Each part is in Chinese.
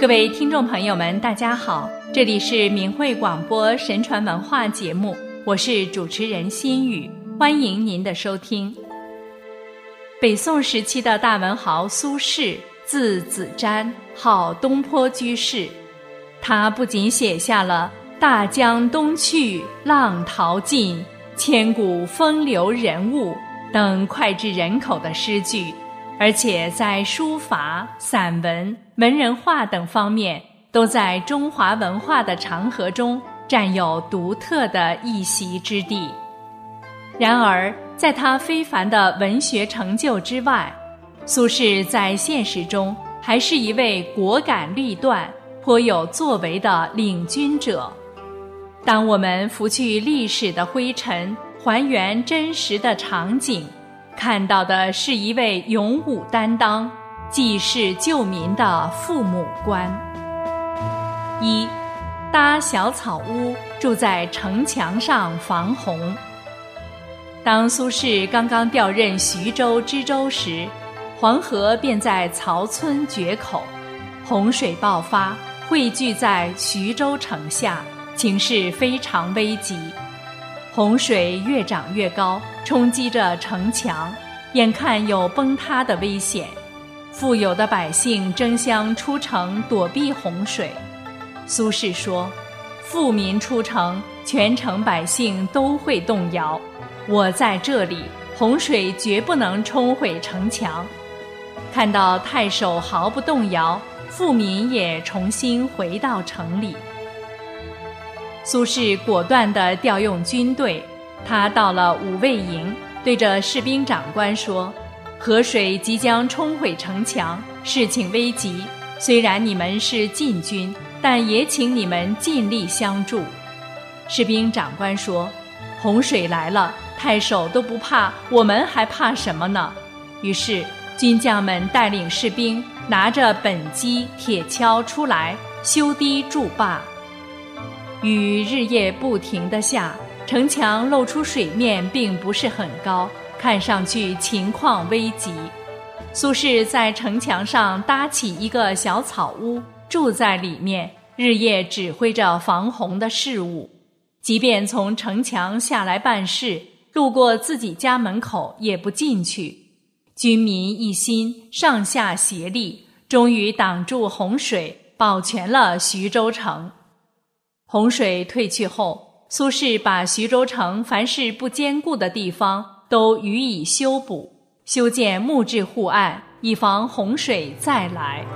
各位听众朋友们，大家好，这里是明慧广播神传文化节目，我是主持人心雨，欢迎您的收听。北宋时期的大文豪苏轼，字子瞻，号东坡居士。他不仅写下了“大江东去，浪淘尽，千古风流人物”等脍炙人口的诗句，而且在书法、散文、文人画等方面，都在中华文化的长河中占有独特的一席之地。然而，在他非凡的文学成就之外，苏轼在现实中还是一位果敢立断、颇有作为的领军者。当我们拂去历史的灰尘，还原真实的场景，看到的是一位勇武担当、济世救民的父母官。一，搭小草屋，住在城墙上防洪。当苏轼刚刚调任徐州知州时，黄河便在曹村决口，洪水爆发，汇聚在徐州城下，情势非常危急。洪水越涨越高，冲击着城墙，眼看有崩塌的危险。富有的百姓争相出城躲避洪水。苏轼说：“富民出城，全城百姓都会动摇。”我在这里，洪水绝不能冲毁城墙。看到太守毫不动摇，富民也重新回到城里。苏轼果断地调用军队，他到了五卫营，对着士兵长官说：“河水即将冲毁城墙，事情危急。虽然你们是禁军，但也请你们尽力相助。”士兵长官说：“洪水来了。”太守都不怕，我们还怕什么呢？于是军将们带领士兵拿着本机、铁锹出来修堤筑坝。雨日夜不停地下，城墙露出水面并不是很高，看上去情况危急。苏轼在城墙上搭起一个小草屋，住在里面，日夜指挥着防洪的事务。即便从城墙下来办事。路过自己家门口也不进去，军民一心，上下协力，终于挡住洪水，保全了徐州城。洪水退去后，苏轼把徐州城凡是不坚固的地方都予以修补，修建木质护岸，以防洪水再来。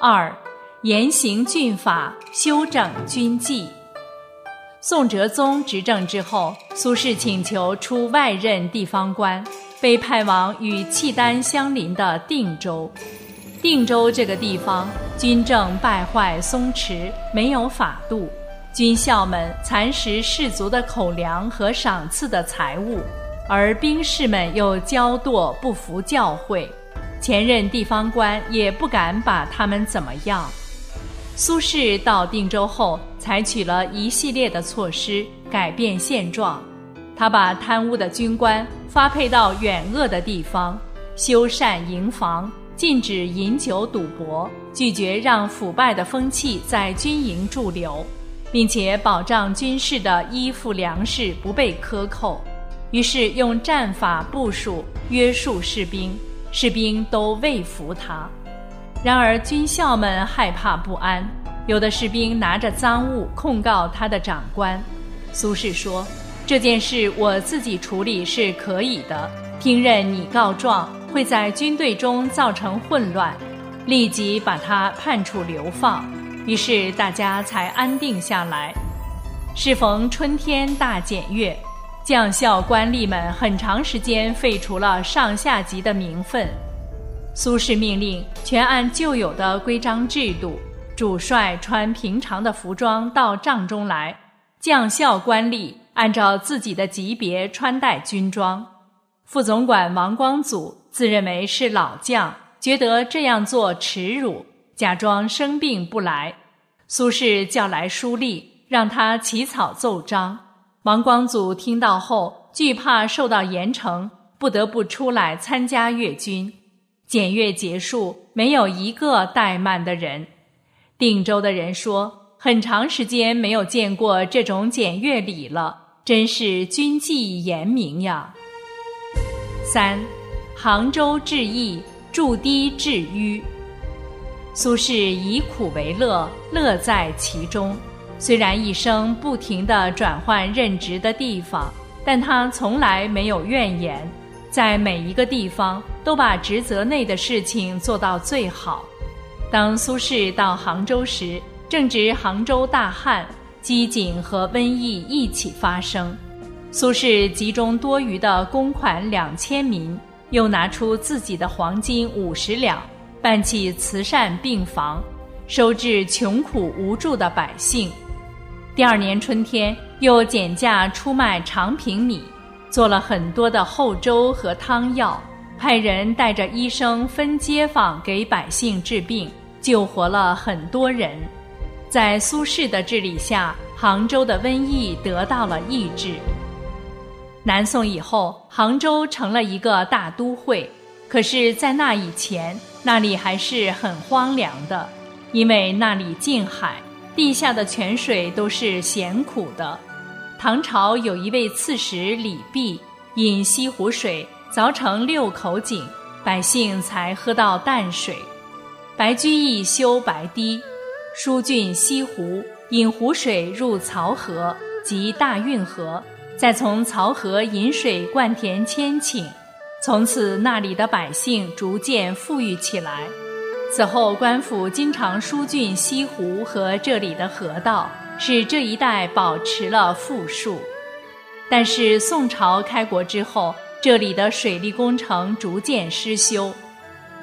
二，严刑峻法，修整军纪。宋哲宗执政之后，苏轼请求出外任地方官，被派往与契丹相邻的定州。定州这个地方，军政败坏松弛，没有法度，军校们蚕食士卒的口粮和赏赐的财物，而兵士们又骄惰不服教诲，前任地方官也不敢把他们怎么样。苏轼到定州后，采取了一系列的措施改变现状。他把贪污的军官发配到远恶的地方，修缮营房，禁止饮酒赌博，拒绝让腐败的风气在军营驻留，并且保障军士的衣服粮食不被克扣。于是用战法部署约束士兵，士兵都畏服他。然而，军校们害怕不安，有的士兵拿着赃物控告他的长官。苏轼说：“这件事我自己处理是可以的，听任你告状会在军队中造成混乱，立即把他判处流放。”于是大家才安定下来。适逢春天大检阅，将校官吏们很长时间废除了上下级的名分。苏轼命令全按旧有的规章制度，主帅穿平常的服装到帐中来，将校官吏按照自己的级别穿戴军装。副总管王光祖自认为是老将，觉得这样做耻辱，假装生病不来。苏轼叫来书吏，让他起草奏章。王光祖听到后，惧怕受到严惩，不得不出来参加阅军。检阅结束，没有一个怠慢的人。定州的人说，很长时间没有见过这种检阅礼了，真是军纪严明呀。三，杭州治疫，筑堤治淤。苏轼以苦为乐，乐在其中。虽然一生不停地转换任职的地方，但他从来没有怨言，在每一个地方都把职责内的事情做到最好。当苏轼到杭州时，正值杭州大旱，饥馑和瘟疫一起发生。苏轼集中多余的公款两千名，又拿出自己的黄金五十两，办起慈善病房，收治穷苦无助的百姓。第二年春天，又减价出卖长平米，做了很多的厚粥和汤药，派人带着医生分街坊给百姓治病。救活了很多人，在苏轼的治理下，杭州的瘟疫得到了抑制。南宋以后，杭州成了一个大都会，可是，在那以前，那里还是很荒凉的，因为那里近海，地下的泉水都是咸苦的。唐朝有一位刺史李泌，饮西湖水凿成六口井，百姓才喝到淡水。白居易修白堤，疏浚西湖，引湖水入漕河及大运河，再从漕河引水灌田千顷，从此那里的百姓逐渐富裕起来。此后，官府经常疏浚西湖和这里的河道，使这一带保持了富庶。但是宋朝开国之后，这里的水利工程逐渐失修。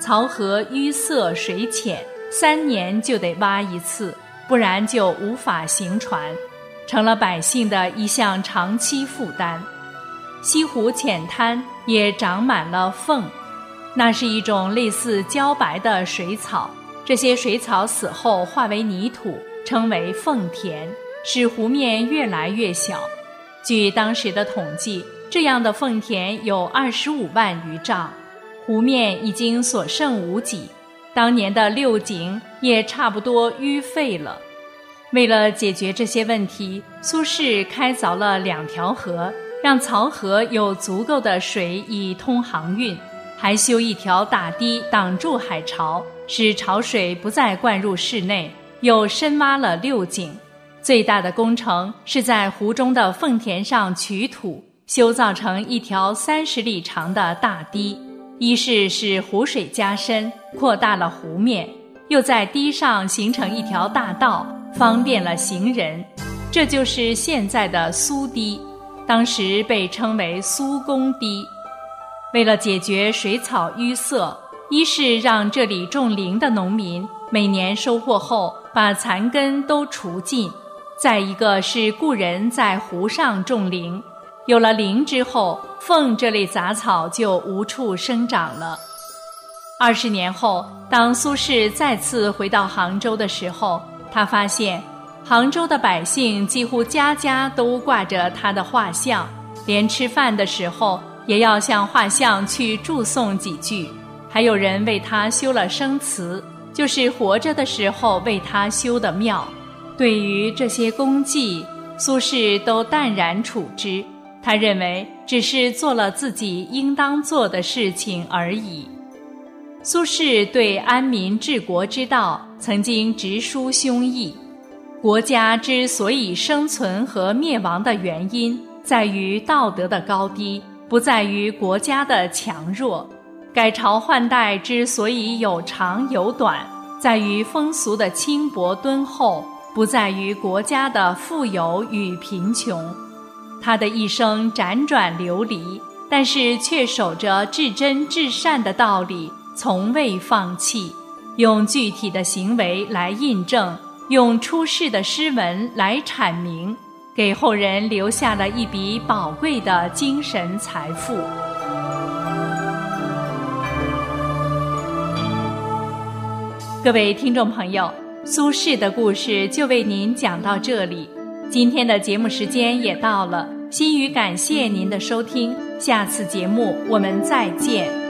漕河淤塞水浅，三年就得挖一次，不然就无法行船，成了百姓的一项长期负担。西湖浅滩也长满了凤，那是一种类似茭白的水草。这些水草死后化为泥土，称为凤田，使湖面越来越小。据当时的统计，这样的凤田有二十五万余丈。湖面已经所剩无几，当年的六井也差不多淤废了。为了解决这些问题，苏轼开凿了两条河，让漕河有足够的水以通航运，还修一条大堤挡住海潮，使潮水不再灌入室内。又深挖了六井，最大的工程是在湖中的凤田上取土，修造成一条三十里长的大堤。一是使湖水加深，扩大了湖面；又在堤上形成一条大道，方便了行人。这就是现在的苏堤，当时被称为苏公堤。为了解决水草淤塞，一是让这里种菱的农民每年收获后把残根都除尽；再一个是雇人在湖上种菱。有了菱之后，凤这类杂草就无处生长了。二十年后，当苏轼再次回到杭州的时候，他发现杭州的百姓几乎家家都挂着他的画像，连吃饭的时候也要向画像去祝颂几句，还有人为他修了生祠，就是活着的时候为他修的庙。对于这些功绩，苏轼都淡然处之。他认为只是做了自己应当做的事情而已。苏轼对安民治国之道曾经直抒胸臆：国家之所以生存和灭亡的原因，在于道德的高低，不在于国家的强弱；改朝换代之所以有长有短，在于风俗的轻薄敦厚，不在于国家的富有与贫穷。他的一生辗转流离，但是却守着至真至善的道理，从未放弃。用具体的行为来印证，用出世的诗文来阐明，给后人留下了一笔宝贵的精神财富。各位听众朋友，苏轼的故事就为您讲到这里。今天的节目时间也到了，心语感谢您的收听，下次节目我们再见。